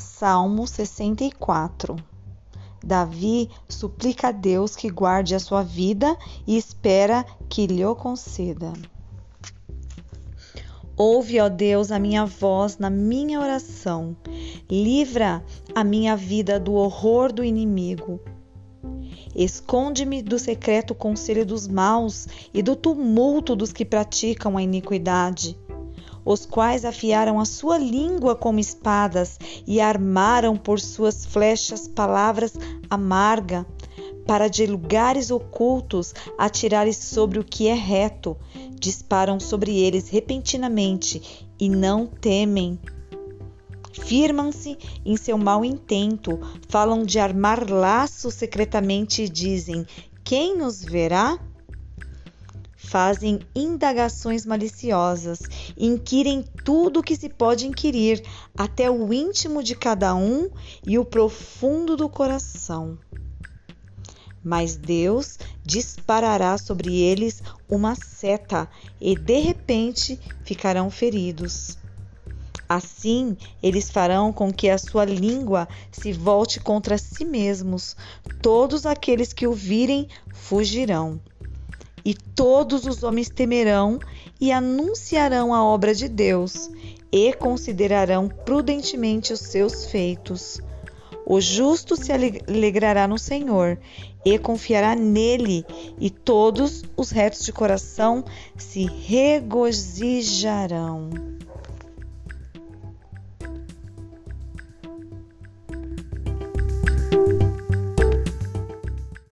Salmo 64 Davi suplica a Deus que guarde a sua vida e espera que lhe o conceda. Ouve, ó Deus, a minha voz na minha oração. Livra a minha vida do horror do inimigo. Esconde-me do secreto conselho dos maus e do tumulto dos que praticam a iniquidade os quais afiaram a sua língua como espadas e armaram por suas flechas palavras amarga, para de lugares ocultos atirares sobre o que é reto, disparam sobre eles repentinamente e não temem. Firmam-se em seu mau intento, falam de armar laços secretamente e dizem: Quem nos verá? Fazem indagações maliciosas, inquirem tudo o que se pode inquirir, até o íntimo de cada um e o profundo do coração. Mas Deus disparará sobre eles uma seta e de repente ficarão feridos. Assim, eles farão com que a sua língua se volte contra si mesmos. Todos aqueles que o virem fugirão e todos os homens temerão e anunciarão a obra de Deus e considerarão prudentemente os seus feitos. O justo se alegrará no Senhor e confiará nele, e todos os retos de coração se regozijarão.